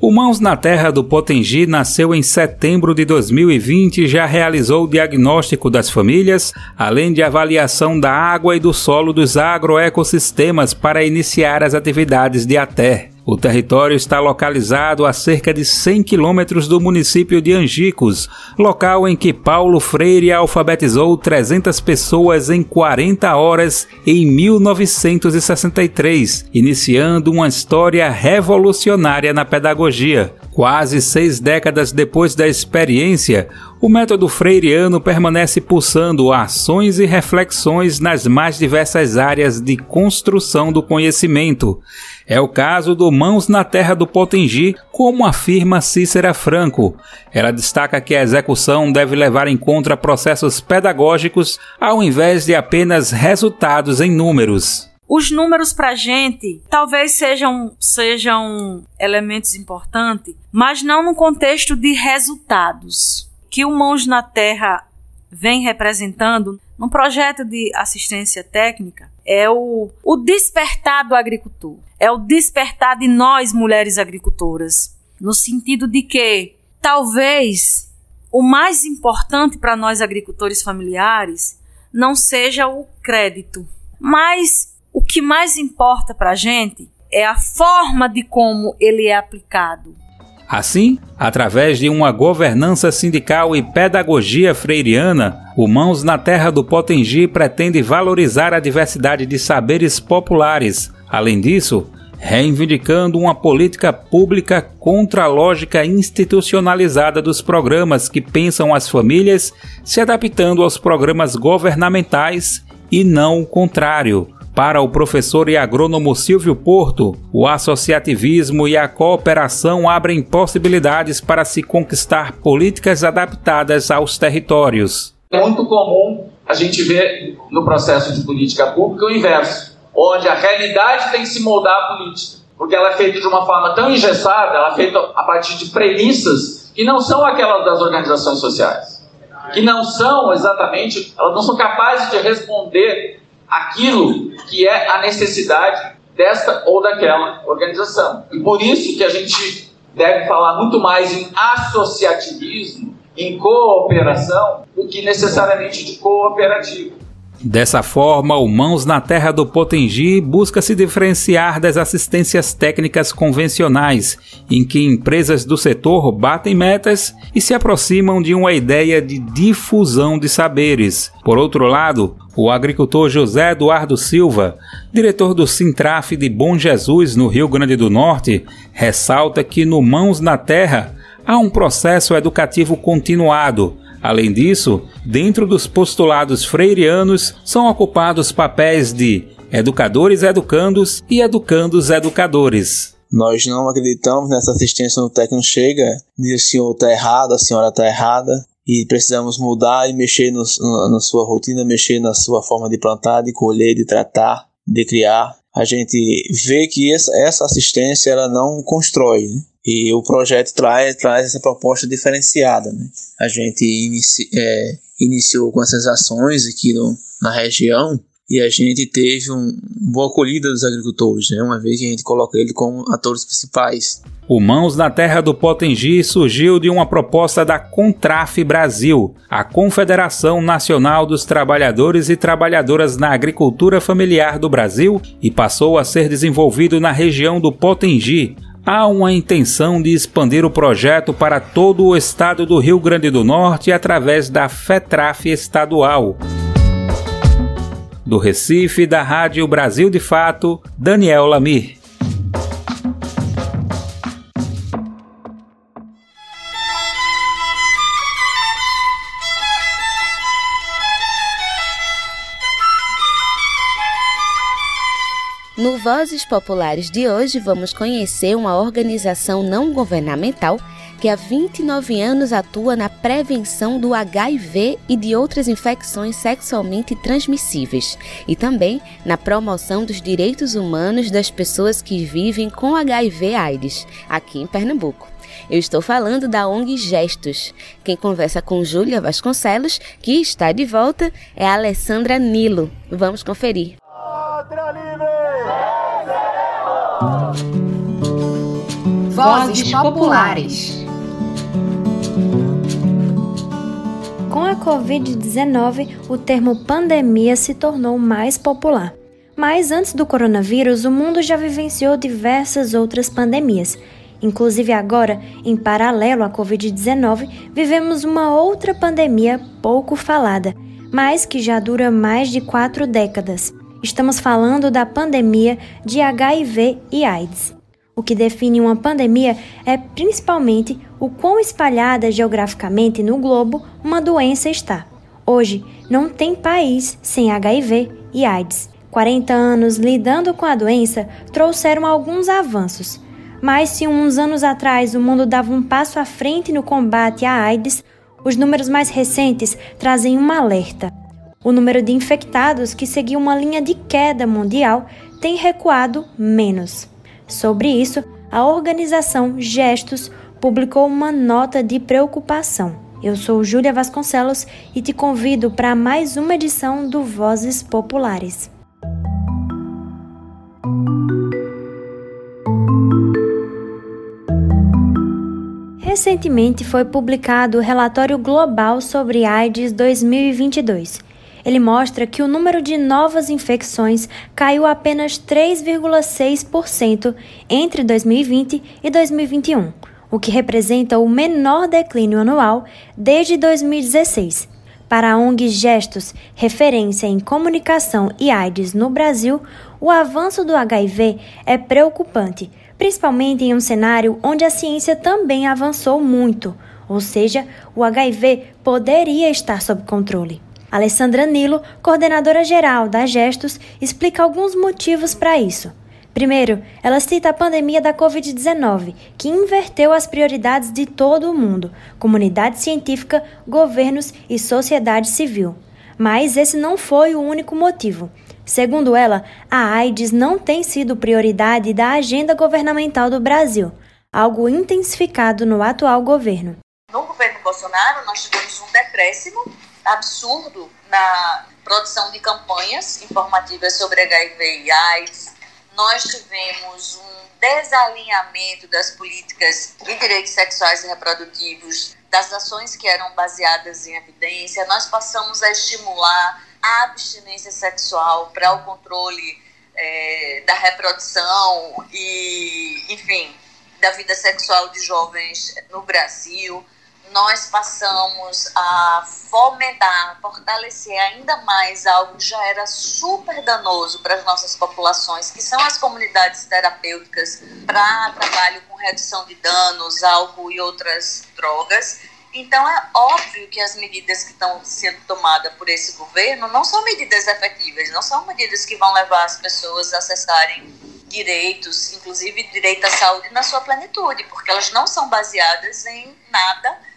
O Mãos na Terra do Potengi nasceu em setembro de 2020 e já realizou o diagnóstico das famílias, além de avaliação da água e do solo dos agroecossistemas para iniciar as atividades de ATER. O território está localizado a cerca de 100 quilômetros do município de Angicos, local em que Paulo Freire alfabetizou 300 pessoas em 40 horas em 1963, iniciando uma história revolucionária na pedagogia. Quase seis décadas depois da experiência, o método freiriano permanece pulsando ações e reflexões nas mais diversas áreas de construção do conhecimento. É o caso do Mãos na Terra do Potengi, como afirma Cícera Franco. Ela destaca que a execução deve levar em conta processos pedagógicos ao invés de apenas resultados em números. Os números para a gente talvez sejam, sejam elementos importantes, mas não no contexto de resultados. Que o Mãos na Terra vem representando no projeto de assistência técnica é o, o despertar do agricultor, é o despertar de nós, mulheres agricultoras, no sentido de que talvez o mais importante para nós agricultores familiares não seja o crédito, mas o que mais importa para a gente é a forma de como ele é aplicado. Assim, através de uma governança sindical e pedagogia freiriana, o Mãos na Terra do Potengi pretende valorizar a diversidade de saberes populares. Além disso, reivindicando uma política pública contra a lógica institucionalizada dos programas que pensam as famílias se adaptando aos programas governamentais e não o contrário. Para o professor e agrônomo Silvio Porto, o associativismo e a cooperação abrem possibilidades para se conquistar políticas adaptadas aos territórios. É muito comum a gente ver no processo de política pública o inverso, onde a realidade tem que se moldar a política, porque ela é feita de uma forma tão engessada, ela é feita a partir de premissas que não são aquelas das organizações sociais, que não são exatamente, elas não são capazes de responder aquilo que é a necessidade desta ou daquela organização. E por isso que a gente deve falar muito mais em associativismo, em cooperação, do que necessariamente de cooperativo. Dessa forma, o Mãos na Terra do Potengi busca se diferenciar das assistências técnicas convencionais, em que empresas do setor batem metas e se aproximam de uma ideia de difusão de saberes. Por outro lado, o agricultor José Eduardo Silva, diretor do Sintraf de Bom Jesus, no Rio Grande do Norte, ressalta que no Mãos na Terra há um processo educativo continuado Além disso, dentro dos postulados freirianos são ocupados papéis de educadores educandos e educandos educadores. Nós não acreditamos nessa assistência no técnico chega, diz o senhor está errado, a senhora está errada, e precisamos mudar e mexer no, na sua rotina, mexer na sua forma de plantar, de colher, de tratar, de criar. A gente vê que essa, essa assistência ela não constrói, né? E o projeto traz, traz essa proposta diferenciada. Né? A gente inici, é, iniciou com essas ações aqui no, na região e a gente teve um, uma boa acolhida dos agricultores, né? uma vez que a gente coloca ele como atores principais. O Mãos na Terra do Potengi surgiu de uma proposta da Contraf Brasil, a Confederação Nacional dos Trabalhadores e Trabalhadoras na Agricultura Familiar do Brasil, e passou a ser desenvolvido na região do Potengi, há uma intenção de expandir o projeto para todo o estado do Rio Grande do Norte através da FETRAF estadual. Do Recife, da Rádio Brasil de Fato, Daniel Lamir. Vozes Populares de hoje, vamos conhecer uma organização não governamental que há 29 anos atua na prevenção do HIV e de outras infecções sexualmente transmissíveis e também na promoção dos direitos humanos das pessoas que vivem com HIV/AIDS aqui em Pernambuco. Eu estou falando da ONG Gestos. Quem conversa com Júlia Vasconcelos, que está de volta, é a Alessandra Nilo. Vamos conferir. Vozes Populares. Com a Covid-19, o termo pandemia se tornou mais popular. Mas antes do coronavírus, o mundo já vivenciou diversas outras pandemias. Inclusive agora, em paralelo à Covid-19, vivemos uma outra pandemia pouco falada, mas que já dura mais de quatro décadas. Estamos falando da pandemia de HIV e AIDS. O que define uma pandemia é principalmente o quão espalhada geograficamente no globo uma doença está. Hoje, não tem país sem HIV e AIDS. 40 anos lidando com a doença trouxeram alguns avanços. Mas se uns anos atrás o mundo dava um passo à frente no combate à AIDS, os números mais recentes trazem um alerta. O número de infectados, que seguiu uma linha de queda mundial, tem recuado menos. Sobre isso, a organização Gestos publicou uma nota de preocupação. Eu sou Júlia Vasconcelos e te convido para mais uma edição do Vozes Populares. Recentemente foi publicado o relatório global sobre AIDS 2022 ele mostra que o número de novas infecções caiu apenas 3,6% entre 2020 e 2021, o que representa o menor declínio anual desde 2016. Para a ONG Gestos, referência em comunicação e AIDS no Brasil, o avanço do HIV é preocupante, principalmente em um cenário onde a ciência também avançou muito, ou seja, o HIV poderia estar sob controle. Alessandra Nilo, coordenadora geral da Gestos, explica alguns motivos para isso. Primeiro, ela cita a pandemia da Covid-19, que inverteu as prioridades de todo o mundo, comunidade científica, governos e sociedade civil. Mas esse não foi o único motivo. Segundo ela, a AIDS não tem sido prioridade da agenda governamental do Brasil, algo intensificado no atual governo. No governo Bolsonaro, nós tivemos um decréscimo absurdo na produção de campanhas informativas sobre HIV e AIDS. Nós tivemos um desalinhamento das políticas de direitos sexuais e reprodutivos, das ações que eram baseadas em evidência. Nós passamos a estimular a abstinência sexual para o controle é, da reprodução e, enfim, da vida sexual de jovens no Brasil nós passamos a fomentar, fortalecer ainda mais algo que já era super danoso para as nossas populações, que são as comunidades terapêuticas para trabalho com redução de danos, álcool e outras drogas. Então, é óbvio que as medidas que estão sendo tomadas por esse governo não são medidas efetivas, não são medidas que vão levar as pessoas a acessarem direitos, inclusive direito à saúde na sua plenitude, porque elas não são baseadas em nada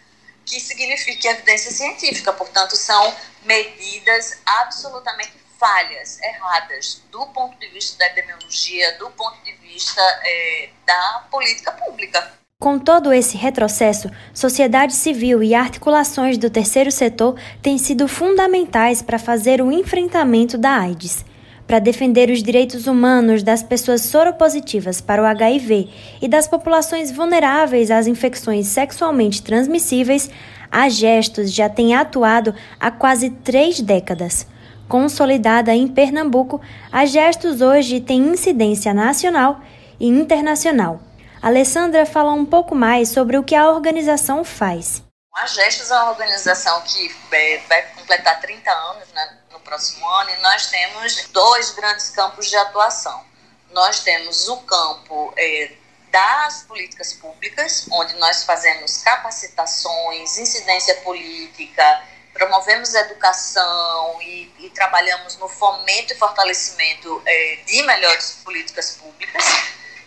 que signifique evidência científica. Portanto, são medidas absolutamente falhas, erradas, do ponto de vista da epidemiologia, do ponto de vista é, da política pública. Com todo esse retrocesso, sociedade civil e articulações do terceiro setor têm sido fundamentais para fazer o enfrentamento da AIDS. Para defender os direitos humanos das pessoas soropositivas para o HIV e das populações vulneráveis às infecções sexualmente transmissíveis, a Gestos já tem atuado há quase três décadas. Consolidada em Pernambuco, a Gestos hoje tem incidência nacional e internacional Alessandra fala um pouco mais sobre o que a organização faz. A Gestos é uma organização que é, vai completar 30 anos né, próximo ano e nós temos dois grandes campos de atuação. Nós temos o campo é, das políticas públicas, onde nós fazemos capacitações, incidência política, promovemos educação e, e trabalhamos no fomento e fortalecimento é, de melhores políticas públicas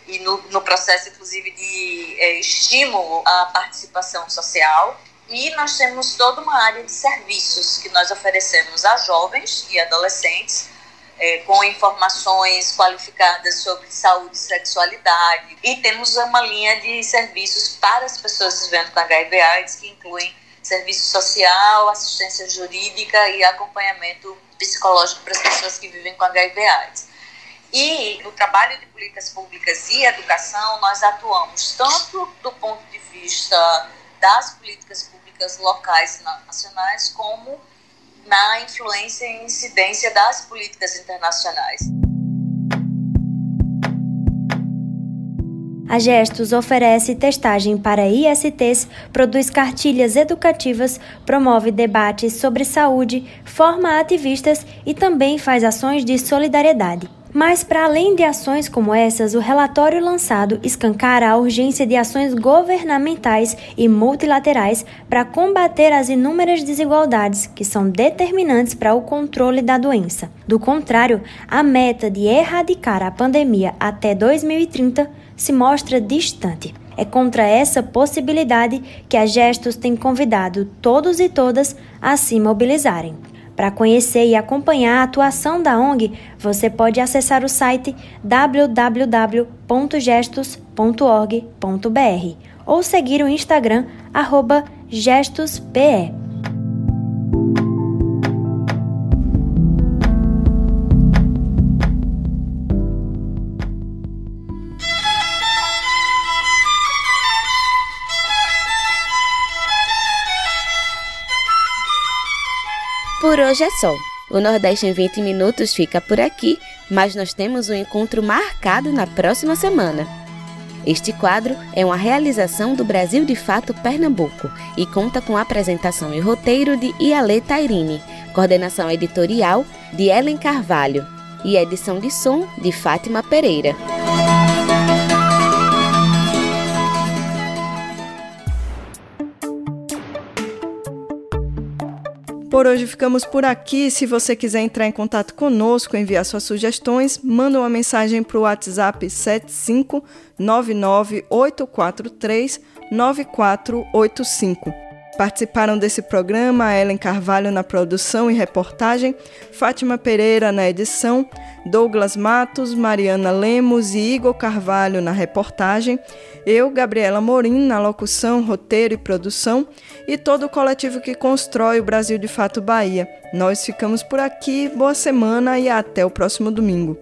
e no, no processo, inclusive, de é, estímulo à participação social. E nós temos toda uma área de serviços que nós oferecemos a jovens e adolescentes, é, com informações qualificadas sobre saúde e sexualidade. E temos uma linha de serviços para as pessoas vivendo com HIV/AIDS, que incluem serviço social, assistência jurídica e acompanhamento psicológico para as pessoas que vivem com HIV/AIDS. E no trabalho de políticas públicas e educação, nós atuamos tanto do ponto de vista das políticas públicas locais e nacionais, como na influência e incidência das políticas internacionais. A Gestos oferece testagem para ISTs, produz cartilhas educativas, promove debates sobre saúde, forma ativistas e também faz ações de solidariedade. Mas, para além de ações como essas, o relatório lançado escancara a urgência de ações governamentais e multilaterais para combater as inúmeras desigualdades que são determinantes para o controle da doença. Do contrário, a meta de erradicar a pandemia até 2030 se mostra distante. É contra essa possibilidade que a Gestos tem convidado todos e todas a se mobilizarem. Para conhecer e acompanhar a atuação da ONG, você pode acessar o site www.gestos.org.br ou seguir o Instagram GestosPE. Hoje é só. O Nordeste em 20 minutos fica por aqui, mas nós temos um encontro marcado na próxima semana. Este quadro é uma realização do Brasil de Fato Pernambuco e conta com apresentação e roteiro de Iale Tairini, coordenação editorial de Ellen Carvalho e edição de som de Fátima Pereira. Por hoje ficamos por aqui. Se você quiser entrar em contato conosco, enviar suas sugestões, manda uma mensagem para o WhatsApp 75998439485. Participaram desse programa Ellen Carvalho na produção e reportagem, Fátima Pereira na edição, Douglas Matos, Mariana Lemos e Igor Carvalho na reportagem, eu, Gabriela Morim, na locução, roteiro e produção, e todo o coletivo que constrói o Brasil de Fato Bahia. Nós ficamos por aqui, boa semana e até o próximo domingo.